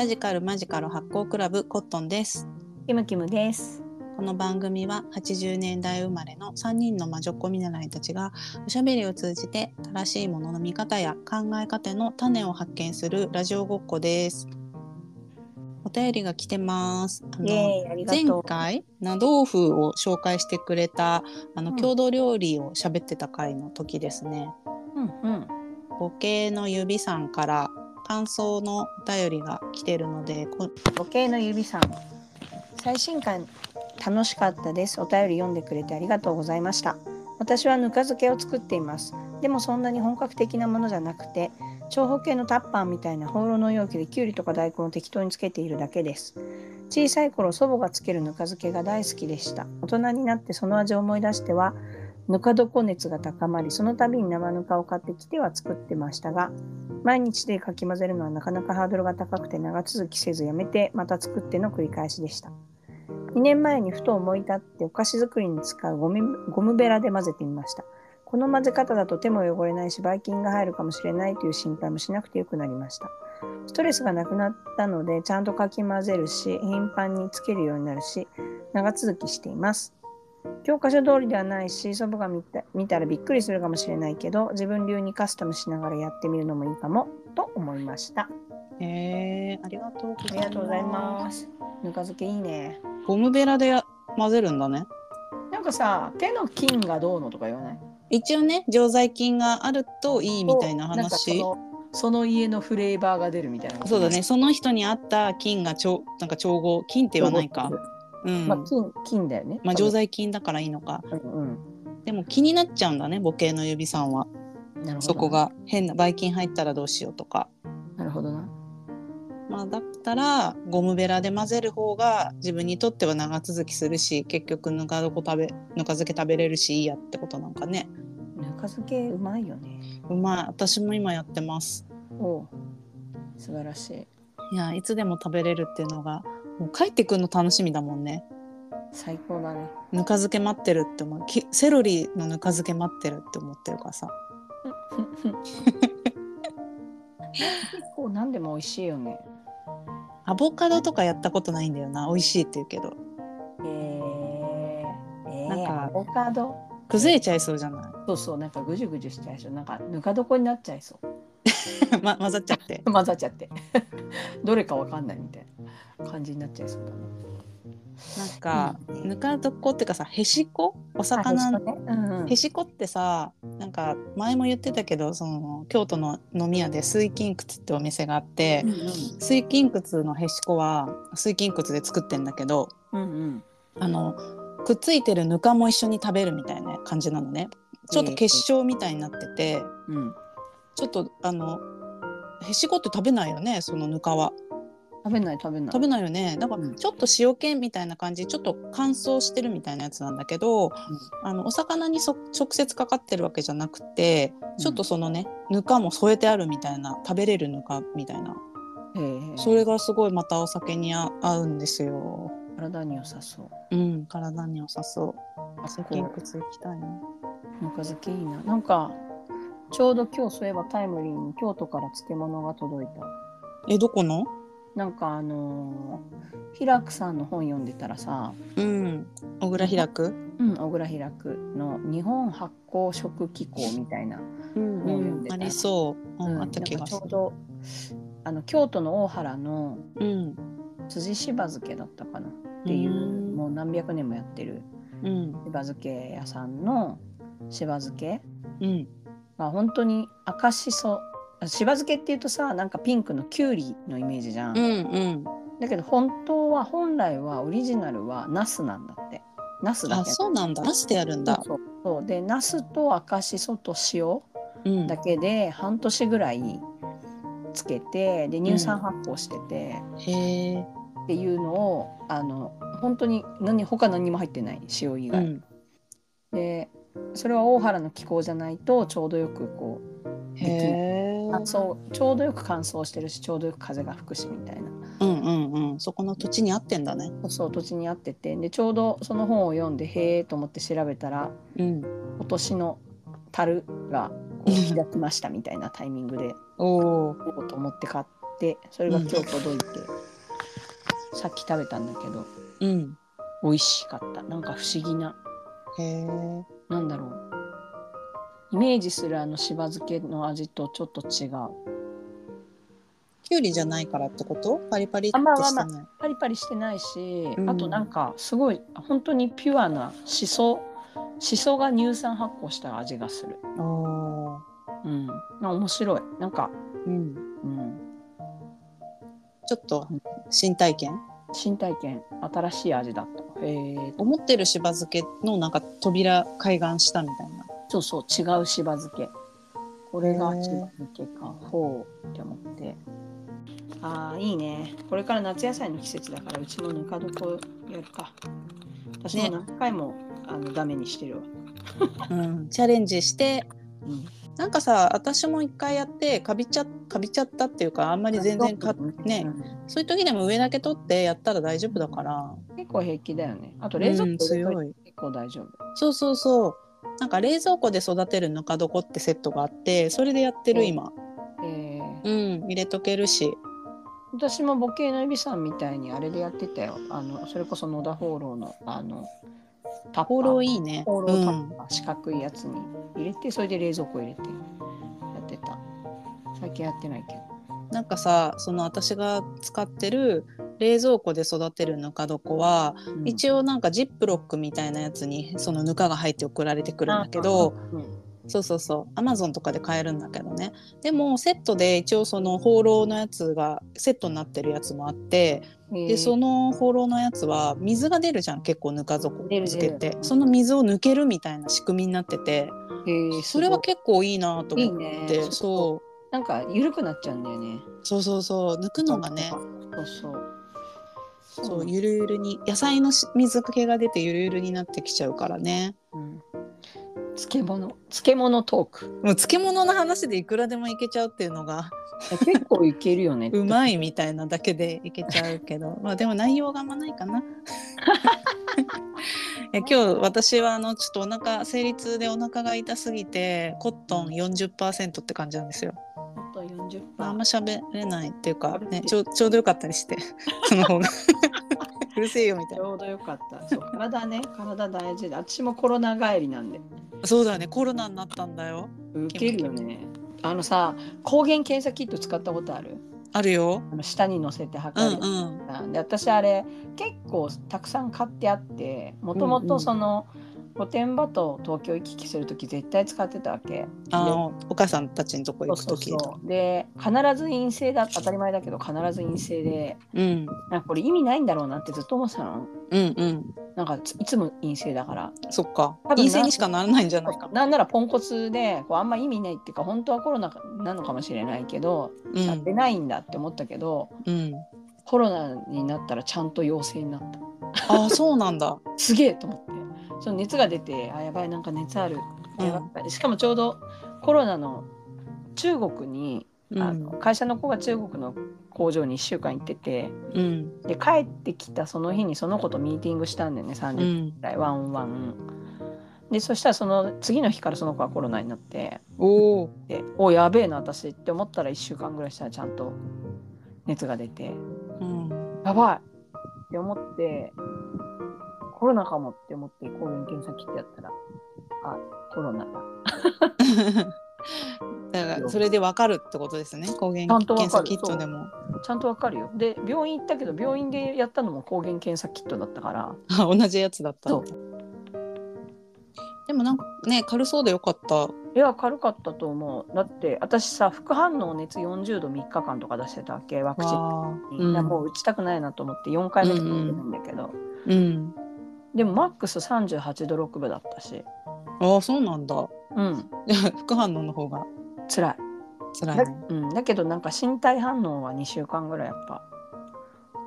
ラジカルマジカル発行クラブコットンです。キムキムです。この番組は80年代生まれの3人の魔女っ子見習いたちがおしゃべりを通じて正しいものの見方や考え方の種を発見するラジオごっこです。お便りが来てます。あの前。回な豆腐を紹介してくれたあのうん郷土料理を喋ってた回の時ですね。うんうん。ボケの指さんから感想のお便りが来てるのでこ時計の指さん。最新刊楽しかったです。お便り読んでくれてありがとうございました。私はぬか漬けを作っています。でもそんなに本格的なものじゃなくて、長方形のタッパーみたいな放浪の容器できゅうりとか大根を適当につけているだけです。小さい頃祖母がつけるぬか漬けが大好きでした。大人になってその味を思い出しては、ぬか床熱が高まり、その度に生ぬかを買ってきては作ってましたが、毎日でかき混ぜるのはなかなかハードルが高くて長続きせずやめてまた作っての繰り返しでした。2年前にふと思い立ってお菓子作りに使うゴミゴムベラで混ぜてみました。この混ぜ方だと手も汚れないし、ばい菌が入るかもしれないという心配もしなくてよくなりました。ストレスがなくなったので、ちゃんとかき混ぜるし、頻繁につけるようになるし、長続きしています。教科書通りではないし、祖母が見た見たらびっくりするかもしれないけど、自分流にカスタムしながらやってみるのもいいかも、と思いました。えー、ありがとうございます。ありがとうございます。ぬか漬けいいね。ゴムベラでや混ぜるんだね。なんかさ、手の菌がどうのとか言わない？一応ね常在菌があるといいみたいな話そのその家のフレーバーが出るみたいな。そうだね。その人に合った菌がちょなんか調合菌って言わないか。うんまあ、金、金だよね。まあ常在菌だからいいのかうんうん。でも気になっちゃうんだね母系の指さんはなるほど。そこ。が変なばい菌入ったらどうしようとかなるほどな。まあだったらゴムベラで混ぜる方が自分にとっては長続きするし結局ぬか床食べぬか漬け食べれるしいいやってことなんかねぬか漬けうまいよね。うまい私も今やってますおう素晴らしい。いやいつでも食べれるっていうのがもう帰ってくるの楽しみだもんね最高だね。ぬか漬け待ってるって思うきセロリのぬか漬け待ってるって思ってるからさ結構何でも美味しいよね。アボカドとかやったことないんだよな美味しいって言うけどえー、えー、なんかアボカド？崩れちゃいそうじゃない？そうそう、なんかぐじゅぐじゅしちゃいそう。なんかぬか床になっちゃいそう。ま、混ざっちゃって 混ざっちゃって。どれかわかんないみたいな感じになっちゃいそうだな。なんか、うん。ぬか床っていうかさへしこ？お魚のね。うんうん。へしこってさなんか前も言ってたけどその京都の飲み屋で水金窟ってお店があって、うん水金窟のへしこは水金窟で作ってんだけどうんうん。あのくっついてるぬかも一緒に食べるみたいな感じなのね。ちょっと結晶みたいになってて、うん。ちょっとあのへしこって食べないよねそのぬかは食べない食べない。食べないよねだからうんちょっと塩気みたいな感じちょっと乾燥してるみたいなやつなんだけど、あのお魚にそ直接かかってるわけじゃなくてちょっとそのね、ぬかも添えてあるみたいな食べれるぬかみたいなそれがすごいまたお酒にあ合うんですよ。体に良さそう。うん、体に良さそう。あ水金窟行きたいな。ぬか漬けいいな。なんかちょうど今日そういえばタイムリーに京都から漬物が届いた。え、どこの？なんかあのー、平久さんの本読んでたらさ、うん、小倉開く。うん、小倉平久の日本発酵食機構みたいな、うんもう読んでたありそう。うん、あった気がするちょう。どあの京都の大原のうん、辻しば漬けだったかなっていう、うんもう何百年もやってるうん、しば漬け屋さんのしば漬けうん、が本当に赤しそあしば漬けっていうとさなんかピンクのきゅうりのイメージじゃん、うん、うん。だけど本当は本来はオリジナルはナスなんだってナスだあ、けそうなんだ。出してやるんだ。そうそうでナスと赤しそと塩うんだけで半年ぐらいつけてで乳酸発酵してて、へえ。っていうのをあの本当に何他何にも入ってない塩以外、うん。でそれは大原の気候じゃないとちょうどよくこうへえ。乾燥ちょうどよく乾燥してるしちょうどよく風が吹くしみたいなうんうんうん。そこの土地に合ってんだね。そう土地に合っててでちょうどその本を読んでへえと思って調べたらうん。今年の樽が開きましたみたいなタイミングで おお。と思って買っってそれが今日届いて、さっき食べたんだけどうん。美味しかったなんか不思議なへえ。なんだろうイメージするあのしば漬けの味とちょっと違うきゅうりじゃないからってこと？パリパリってあまあまあまあしてない。パリパリしてないし、うんあとなんかすごい本当にピュアなしそしそが乳酸発酵した味がするおーうんな面白いなんかうん。うんちょっと新体験？新体験新しい味だったへえ思ってるしば漬けのなんか扉開眼したみたいな。そうそう違うしば漬け。これがしば漬けか。ほうって思って。あーいいね。これから夏野菜の季節だからうちもぬか床やるか。私もね。何回も、あのダメにしてるわ、うん。チャレンジして。うん、なんかさ私も一回やってかびちゃかびちゃったっていうかあんまり全然かねうんそういう時でも上だけ取ってやったら大丈夫だから。結構平気だよね。あと冷蔵庫強い。結構大丈夫。そうそうそうなんか冷蔵庫で育てるぬか床ってセットがあってそれでやってる今。えー。うん入れとけるし。私も母系のエビさんみたいにあれでやってたよ。あのそれこそ野田放浪のあのタッパー。いいね。放浪タうんッパー、四角いやつに入れてそれで冷蔵庫入れてやってた。最近やってないけど。なんかさその私が使ってる冷蔵庫で育てるぬか床は、うん。一応なんかジップロックみたいなやつにそのぬかが入って送られてくるんだけど、うん。そうそうそう。アマゾンとかで買えるんだけどね。でもセットで一応その放浪のやつがセットになってるやつもあってでその放浪のやつは水が出るじゃん結構ぬか床出るつけてその水を抜けるみたいな仕組みになっててえーそれは結構いいなと思っね。てそそう。なんか緩くなっちゃうんだよね。そうそうそう。抜くのがねそうそうそう。ゆるゆるに野菜のし水気が出てゆるゆるになってきちゃうからね。うん。漬物。漬物トーク。もう漬物の話でいくらでもいけちゃうっていうのが。結構いけるよね。うまいみたいなだけでいけちゃうけど。まあでも内容があんまないかな。いや今日私はあのちょっとお腹生理痛でお腹が痛すぎてコットン40%って感じなんですよ。あと40%あんま喋れないっていうかねちょちょうどよかったりして その方が うるせえよみたいな。ちょうどよかった。そう体ね、体大事で。私もコロナ帰りなんで。そうだよねコロナになったんだよ。ウケるよね。あのさ、抗原検査キット使ったことある？あるよ。あの下に乗せてう測る。んうん。なんで私あれ結構たくさん買ってあってもともとうんうんその御殿場と東京行き来する時絶対使ってたわけ。あお母さんたちのとこ行く時。で必ず陰性だ当たり前だけど必ず陰性で。うん。なんかこれ意味ないんだろうなってずっと思ってたの。うんうん。なんかいつも陰性だから。そっか。陰性にしかならないんじゃないか。な。なんならポンコツでこうあんま意味ないっていうか本当はコロナなのかもしれないけど、うん。出ないんだって思ったけどうん。コロナになったらちゃんと陽性になった。ああそうなんだ。すげえと思ってその熱が出てあやばいなんか熱ある。しかもちょうどコロナの中国に、あの会社の子が中国の工場に1週間行っててうん。で帰ってきたその日にその子とミーティングしたんだよね30う分んくらい、ワンオンワン。でそしたらその次の日からその子はコロナになっておお。でおやべえな私って思ったら1週間ぐらいしたらちゃんと熱が出て。うん。やばいって思ってコロナかもって思って抗原検査キットやったらあコロナだ。だからそれでわかるってことですね。抗原検査キットでも。ちゃんとわかるよ。で病院行ったけど病院でやったのも抗原検査キットだったから。あ同じやつだった。でもなんかね軽そうでよかった。いや軽かったと思う。だって私さ副反応熱40度3日間とか出してたわけワクチン。うんもう打ちたくないなと思って4回目とか打ってないんだけど、うん。でもマックス38度6分だったし。ああそうなんだ。うん。副反応の方が。辛い。辛いだ,、ね。うん、だけどなんか身体反応は2週間ぐらいやっぱ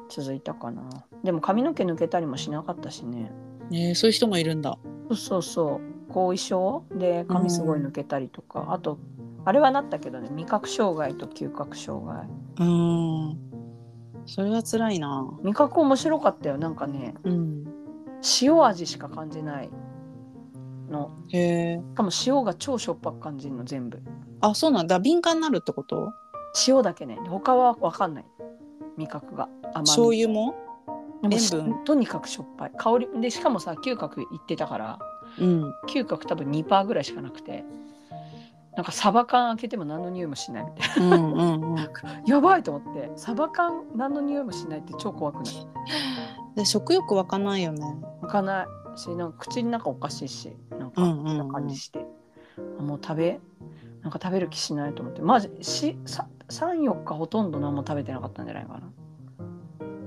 続いたかな。でも髪の毛抜けたりもしなかったしね。えー、そういう人もいるんだ。そうそうそう。後遺症？で髪すごい抜けたりとか、あとあれはなったけどね。味覚障害と嗅覚障害。うーん。それは辛いな。味覚面白かったよ。なんかね。うん。塩味しか感じないの。へえ。しかも塩が超しょっぱく感じるの全部。あそうなんだ。敏感になるってこと？塩だけね。他は分かんない。味覚が。甘み。醤油も？塩分？とにかくしょっぱい。香りでしかもさ嗅覚いってたからうん。嗅覚多分2%ぐらいしかなくてなんかサバ缶開けても何の匂いもしないみたいうんうんうん。なやばいと思って。サバ缶何の匂いもしないって超怖くない？で食欲湧かないよね。開かないしなんか口の中おかしいしなんかこんな感じして、あもう食べなんか食べる気しないと思って。マジしさ34日ほとんど何も食べてなかったんじゃないかな。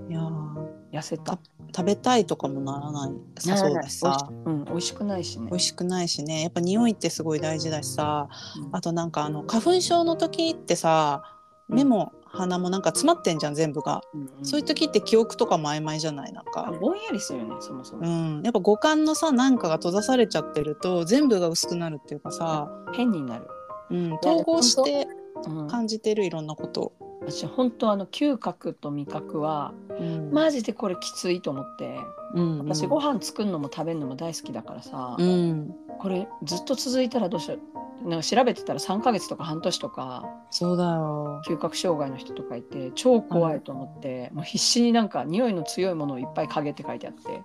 いやー。痩せた。食べたいとかもならない。さそうだしさ。うん美味しくないしね。美味しくないしね。やっぱ匂いってすごい大事だしさ。うん。あとなんかあの花粉症の時ってさ目も鼻もなんか詰まってんじゃん全部が、うんうんそういう時って記憶とかも曖昧じゃないなんか、ぼんやりするよねそもそも、うん、やっぱ五感のさなんかが閉ざされちゃってると全部が薄くなるっていうかさ、変になる、うん、統合してうん、感じてるいろんなこと、私本当あの嗅覚と味覚はうん。マジでこれきついと思って。うん私ご飯作るのも食べるのも大好きだからさ、うん、これずっと続いたらどうしよう。なんか調べてたら3ヶ月とか半年とかそうだよ。嗅覚障害の人とかいて超怖いと思って、もう必死になんか匂いの強いものをいっぱい嗅げって書いてあって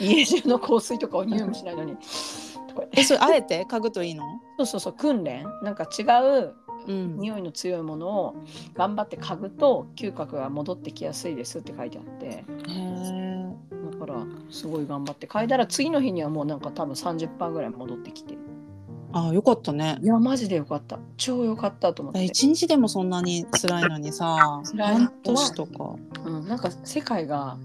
家中の香水とかを匂いもしないのにえそれあえて嗅ぐといいの、そうそうそう訓練？なんか違ううん、匂いの強いものを頑張って嗅ぐと嗅覚が戻ってきやすいですって書いてあって。へえだからすごい頑張って嗅いだら次の日にはもうなんか多分30%ぐらい戻ってきて。あよかったね。いやマジでよかった。超よかったと思って、一日でもそんなに辛いのにさ辛い半年とか。うん、なんか世界が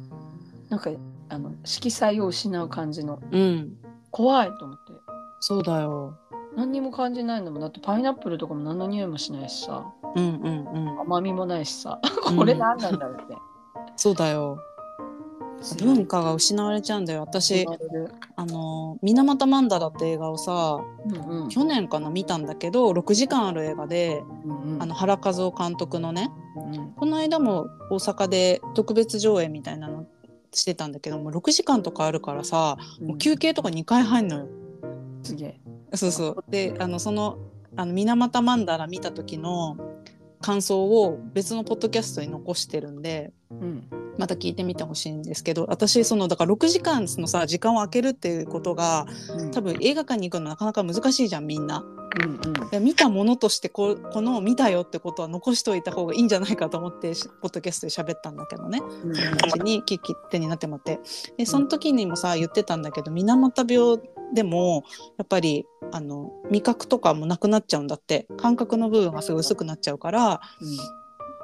なんかあの色彩を失う感じの。うん。怖いと思って。そうだよ何にも感じないのもだってパイナップルとかも何の匂いもしないしさ。うんうんうん。甘みもないしさ。うん。これ何なんだろうって、そうだよ。文化が失われちゃうんだよ。私あの「水俣マンダラ」って映画をさうんうん。去年かな見たんだけど6時間ある映画でうんうん。あの原和夫監督のねうん。この間も大阪で特別上映みたいなのしてたんだけども6時間とかあるからさもう休憩とか2回入んのよ。すげえそうそう。であのそのあの水俣マンダラ見た時の感想を別のポッドキャストに残してるんでうん。また聞いてみてほしいんですけど私そのだから6時間のさ時間を空けるっていうことがうん。多分映画館に行くのなかなか難しいじゃんみんな。うんうん。で見たものとしてここの見たよってことは残しといた方がいいんじゃないかと思ってしポッドキャストで喋ったんだけどね。うん。友達に聞き手になってもらって。でその時にもさ言ってたんだけど水俣病でもやっぱりあの味覚とかもなくなっちゃうんだって。感覚の部分がすごい薄くなっちゃうから。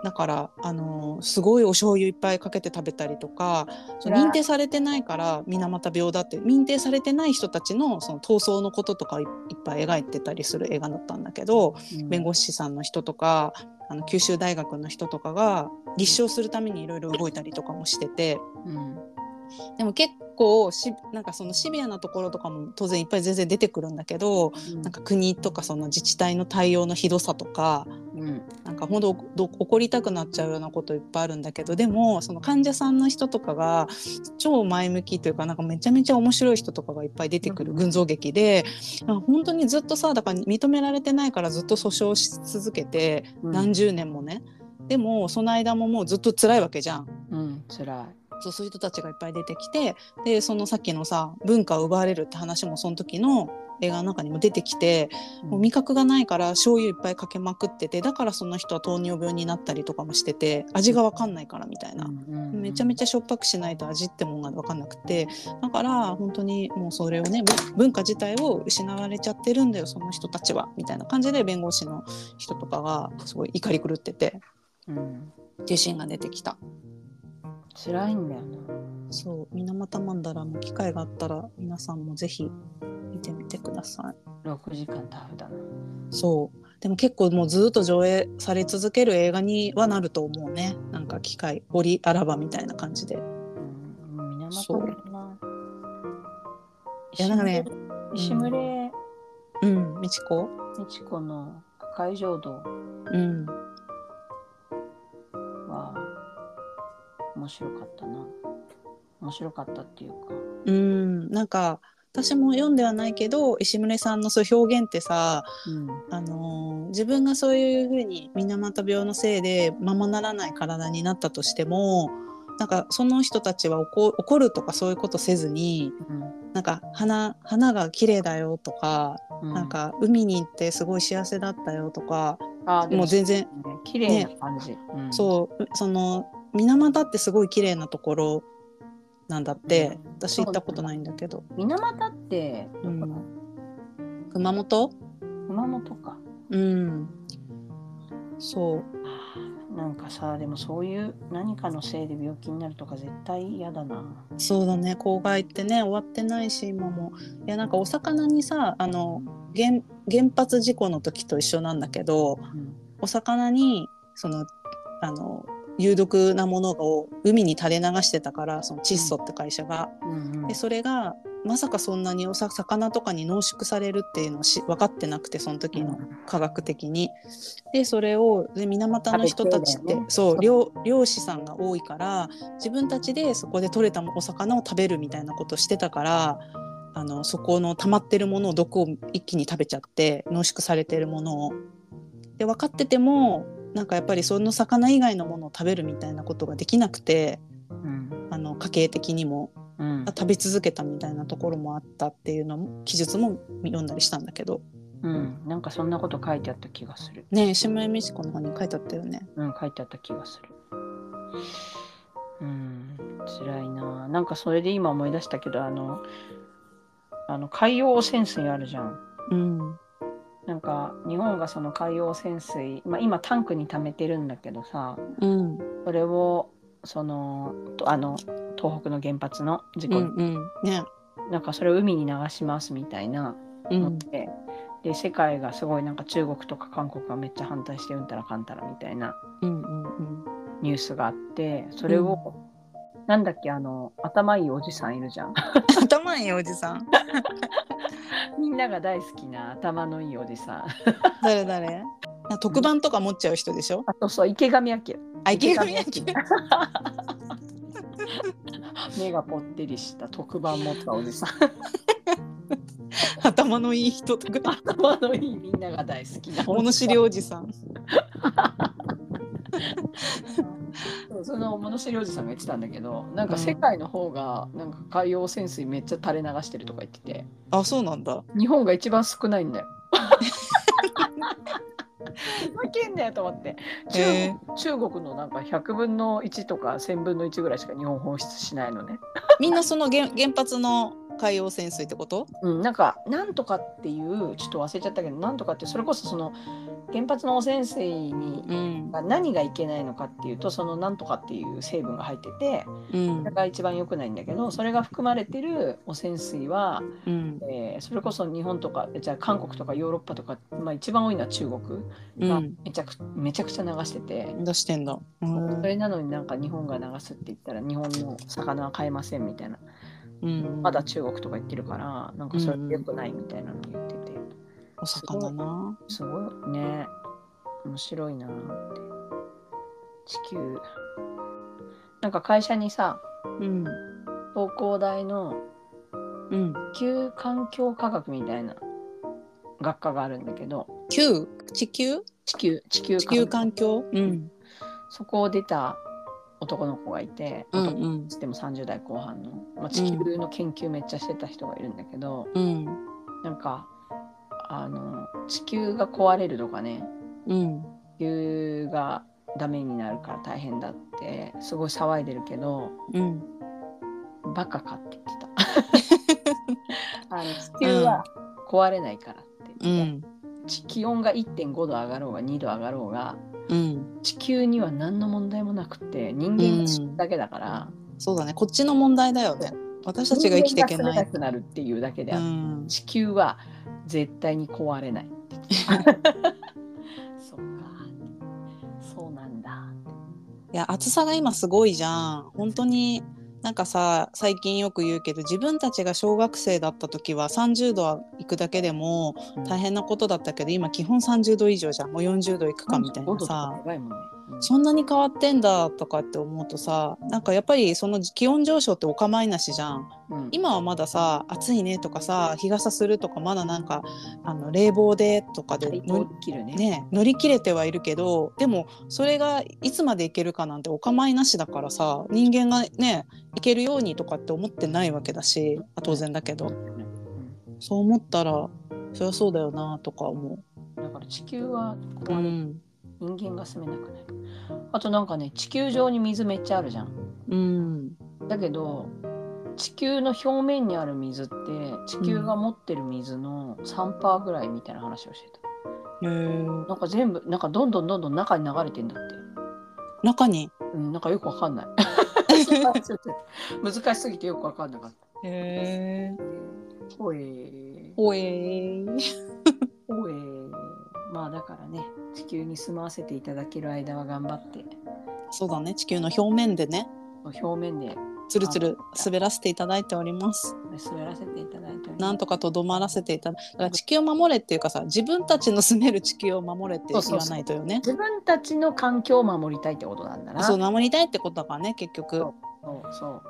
だからあのすごいお醤油いっぱいかけて食べたりとか認定されてないから水俣病だって認定されてない人たちのその闘争のこととかいっぱい描いてたりする映画だったんだけどうん。弁護士さんの人とかあの九州大学の人とかが立証するためにいろいろ動いたりとかもしてて。うんでも結構しなんかそのシビアなところとかも当然いっぱい全然出てくるんだけどなんか国とかその自治体の対応のひどさとかうん。なんか怒りたくなっちゃうようなこといっぱいあるんだけどでもその患者さんの人とかが超前向きというかなんかめちゃめちゃ面白い人とかがいっぱい出てくるうん。群像劇で、なんか本当にずっとさだから認められてないからずっと訴訟し続けてうん。何十年もね、でもその間ももうずっと辛いわけじゃん。うん辛いそうそういう人たちがいっぱい出てきてでそのさっきのさ文化を奪われるって話もその時の映画の中にも出てきて、もう味覚がないから醤油いっぱいかけまくっててだからその人は糖尿病になったりとかもしてて味が分かんないからみたいな、めちゃめちゃしょっぱくしないと味ってもんが分かんなくて。だから本当にもうそれをねぶ文化自体を失われちゃってるんだよその人たちはみたいな感じで弁護士の人とかがすごい怒り狂ってて。うん。っていうシーンが出てきた。辛いんだよな。そう水俣マンダラも機会があったら皆さんもぜひ見てみてください。6時間タフだな。そう。でも結構もうずっと上映され続ける映画にはなると思うね。なんか機会折あらばみたいな感じで。うん水そう俣だな。いやなんかね石牟礼うん美智子？美智子の赤い浄土うん面白かったな。面白かったっていうか。うん。なんか私も読んではないけど石牟礼さんのそういう表現ってさ、うん。あのー自分がそういうふうに水俣病のせいでままならない体になったとしてもなんかその人たちは怒怒るとかそういうことせずになんか花花が綺麗だよとか、うん。なんか海に行ってすごい幸せだったよとか、もう全然ね。綺麗な感じ、うん。そうその水俣ってすごい綺麗なところなんだって、うん。私行ったことないんだけど。水俣ってどこだ、うん熊本？熊本か。うん。そう。なんかさでもそういう何かのせいで病気になるとか絶対嫌だな。そうだね。公害ってね終わってないし今も。いやなんかお魚にさあの原原発事故の時と一緒なんだけどうん。お魚にそのあの有毒なものを海に垂れ流してたからその窒素って会社が。うんうんでそれがまさかそんなにおさ魚とかに濃縮されるっていうのをし分かってなくてその時の科学的に。でそれをで水俣の人たちって、そう漁漁師さんが多いから自分たちでそこで取れたお魚を食べるみたいなことをしてたからあのそこの溜まってるものを毒を一気に食べちゃって濃縮されてるものを。で分かっててもなんかやっぱりその魚以外のものを食べるみたいなことができなくてうんあの家計的にもうん食べ続けたみたいなところもあったっていうのも記述も読んだりしたんだけどうん、なんかそんなこと書いてあった気がする。ねえ下江美智子の方に書いてあったよね。うん、書いてあった気がする。うん、辛いな。なんかそれで今思い出したけど、あの、あの海洋汚染水あるじゃん。うんなんか日本がその海洋汚染水、まあ、今タンクに溜めてるんだけどさ、うん。それをそのとあの東北の原発の事故、うんうん。ね。なんかそれを海に流しますみたいなうん。ので、で世界がすごいなんか中国とか韓国がめっちゃ反対してうんたらかんたらみたいなニュースがあってそれを、なんだっけあの頭いいおじさんいるじゃん。頭いいおじさん？みんなが大好きな頭のいいおじさん。誰？誰？な特番とか持っちゃう人でしょ？あとそう池上彰。あ池上彰。目がぽってりした特番持ったおじさん。頭のいい人とか。頭のいいみんなが大好きな物知りおじさんその物知りおじさんが言ってたんだけどなんか世界の方がなんか海洋汚染水めっちゃ垂れ流してるとか言ってて。あそうなんだ。日本が一番少ないんだよ。ふざけんなよと思って。中,、へ中国のなんか100分の1とか1000分の1ぐらいしか日本放出しないのね。みんなその原原発の海洋潜水ってこと？うん、なんかなんとかっていうちょっと忘れちゃったけどなんとかってそれこそその原発の汚染水にうん。が何がいけないのかっていうとそのなんとかっていう成分が入っててうん。それが一番良くないんだけどそれが含まれてる汚染水は、うん。えーそれこそ日本とかじゃあ韓国とかヨーロッパとか、まあ、一番多いのは中国がうん。めちゃくめちゃくちゃ流してて。出してんだ。うん。それなのになんか日本が流すって言ったら日本の魚は買えませんみたいなうん。まだ中国とか言ってるからなんかそれ良くないみたいなの言ってて。お魚なすごい。ね。面白いなって。地球。なんか会社にさうん。東工大のうん。地球環境科学みたいな学科があるんだけど球地球？地球。地球地球環環境？うん。そこを出た男の子がいて、うん男うんでも30代後半の、まあ、地球の研究めっちゃしてた人がいるんだけど、うん。なんかあの地球が壊れるとかねうん。地球がダメになるから大変だってすごい騒いでるけどうん。バカかって言ってた。あの地球は壊れないからってう言ってん。地気温が1.5度上がろうが2度上がろうがうん。地球には何の問題もなくって人間だけだから、そうだね。こっちの問題だよね。私たちが生きていけない。なくなるっていうだけであって、うん。地球は絶対に壊れない。そっか。そうなんだ。いや暑さが今すごいじゃん。本当になんかさ最近よく言うけど自分たちが小学生だった時は30度は行くだけでも大変なことだったけど今基本30度以上じゃん。もう40度行くかみたいなさ。ねそんなに変わってんだとかって思うとさなんかやっぱりその気温上昇ってお構いなしじゃん。うん。今はまださ暑いねとかさ日傘するとかまだなんかあの冷房でとかで対等切るね。ね、乗り切れてはいるけどでもそれがいつまでいけるかなんてお構いなしだからさ人間がねいけるようにとかって思ってないわけだし当然だけど。うん。そう思ったらそりゃそうだよなとか思だから地球はう。壊れうん人間が住めなくなる。あとなんかね地球上に水めっちゃあるじゃん。うん。だけど地球の表面にある水って地球が持ってる水の3%ぐらいみたいな話をしてた、へー。なんか全部なんかどんどんどんどん中に流れてんだって。中に？うんなんかよくわかんない。難しすぎてよくわかんなかった。へえほえー。おえー。ほえー。まあだからね地球に住まわせていただける間は頑張って。そうだね。地球の表面でね。表面で。つるつる滑らせていただいております。滑らせていただいてなんとかとどまらせていただだから地球を守れっていうかさ自分たちの住める地球を守れって言わないとよね。自分たちの環境を守りたいってことなんだな。そう守りたいってことだからね結局。そうそう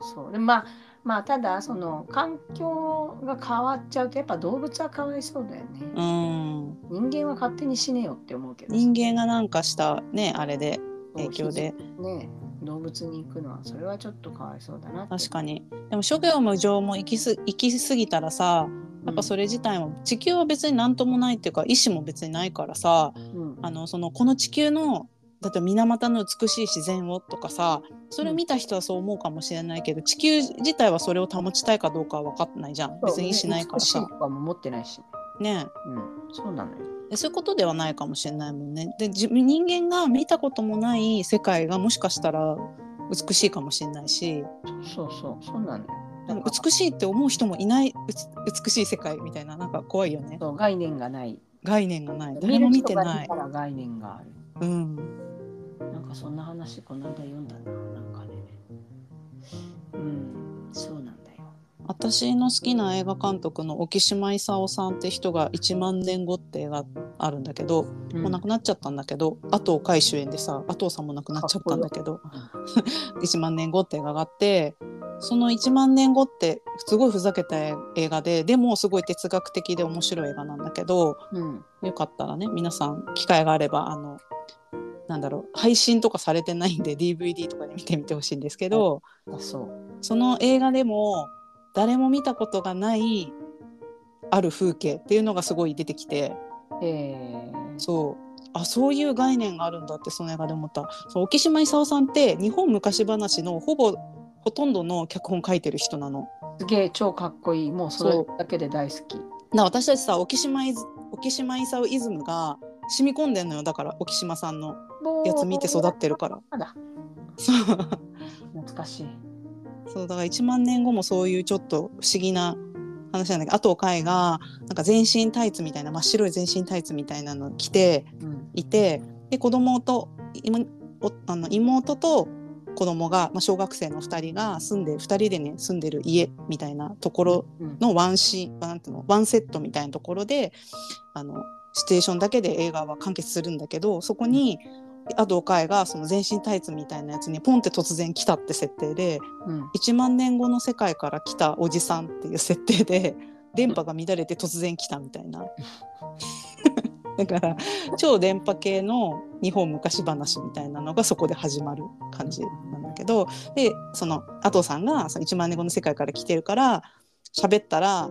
そう。でまあまあただその環境が変わっちゃうとやっぱ動物はかわいそうだよね。うん。人間は勝手に死ねよって思うけどさ。人間がなんかしたねあれで影響で。ね動物に行くのはそれはちょっとかわいそうだな確かに。でも諸行無常も行きす行き過ぎたらさやっぱそれ自体も地球は別に何ともないっていうか意志も別にないからさうん。あのそのこの地球のだって水俣の美しい自然をとかさそれを見た人はそう思うかもしれないけど地球自体はそれを保ちたいかどうかは分かってないじゃん。別に意思ないからさ。とかも持ってないし、ね。うん、そうなのよ。でそういうことではないかもしれないもんね。で自分人間が見たこともない世界がもしかしたら美しいかもしれないし。そうそう。そうなのよ。でも美しいって思う人もいない美しい世界みたいななんか怖いよね。そう概念がない。概念がない。誰も見てない。概念がある。うんかそんな話この間読んだな、なんかね。うん、そうなんだよ。私の好きな映画監督の沖島勲さんって人が「1万年後」って映画あるんだけど、うんもう亡くなっちゃったんだけど阿藤海主演でさ阿藤さんも亡くなっちゃったんだけど「1 万年後」って映画があってその1万年後ってすごいふざけた映画ででもすごい哲学的で面白い映画なんだけどうん、よかったらね皆さん機会があればあのなんだろう配信とかされてないんで DVD とかで見てみてほしいんですけど、あそう。その映画でも誰も見たことがないある風景っていうのがすごい出てきてえー、そうあそういう概念があるんだってその映画で思ったそう沖島勲さんって日本昔話のほぼほとんどの脚本書いてる人なの。すげえ超かっこいい。もうそれだけで大好き。な私たちさ沖島沖島勲イズムが染み込んでんのよだから沖島さんのやつ見て育ってるから。そう懐かしい。そうだから1万年後もそういうちょっと不思議な話なんだけどあと海がなんか全身タイツみたいな真っ白い全身タイツみたいなの着てうん、いてで子供とあの妹と子供が、まあ、小学生の2人が住んで2人でね住んでる家みたいなところうん、のワンシーンなんていうのワンセットみたいなところであのシチュエーションだけで映画は完結するんだけどそこにアド海がその全身タイツみたいなやつにポンって突然来たって設定でうん、1万年後の世界から来たおじさんっていう設定で 電波が乱れて突然来たみたいな。だから超電波系の日本昔話みたいなのがそこで始まる感じなんだけどでその阿藤さんがその1万年後の世界から来てるから喋ったら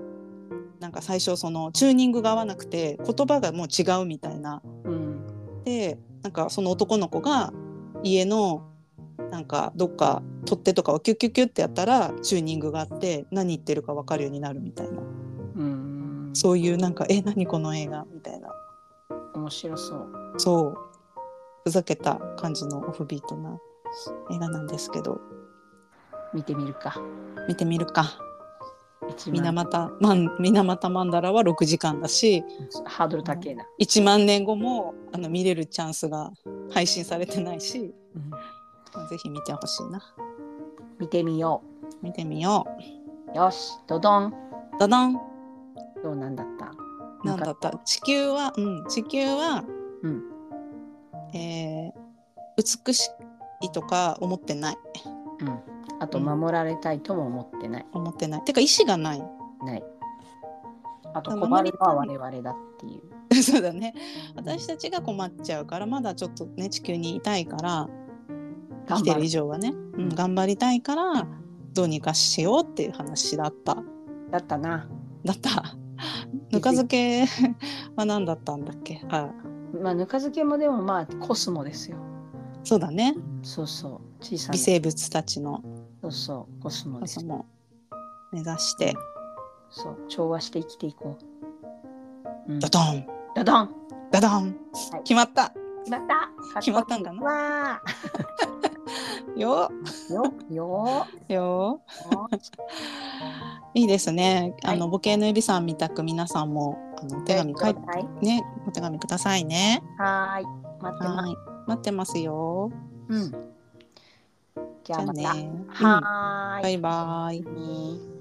なんか最初そのチューニングが合わなくて言葉がもう違うみたいなうん、でなんかその男の子が家のなんかどっか取っ手とかをキュッキュッキュッってやったらチューニングがあって何言ってるか分かるようになるみたいな。うん、そういうなんか「え何この映画」みたいな。面白そう。そう。ふざけた感じのオフビートな映画なんですけど。見てみるか。見てみるか。一水万俣マン水俣マンダラは6時間だしハードル高えな。1万年後もあの見れるチャンスが配信されてないしうんぜひ見てほしいな見てみよ見てみよう。よし、ドドン。うダダンどうなんだった？なんだった？地球はうん地球はうん。えー美しいとか思ってないうん。あとうん守られたいとも思ってない。思ってないてか意思がないない。あとあ困るのは我々だっていう。そうだね私たちが困っちゃうからまだちょっとね地球にいたいから生きてる以上はね、うん、頑張りたいからどうにかしようっていう話だっただったな。だった ぬか漬け は何だったんだっけ？あまあぬか漬けもでもまあコスモですよ。そうだねそうそう。小さな。微生物たちのそうそう。コスモですそ。も目指してそう。調和して生きていこう。うんダドンダダンダドン、はい決まった決まった決まったんかなわよーよよよよいいですね。あの、はい母系のエビさんみたく皆さんもあのお手紙書いてはいね、お手紙くださいね。はーい待ってます。はい、待ってますよ。うん。じゃあまた。ね。はーい。バイバイ。ね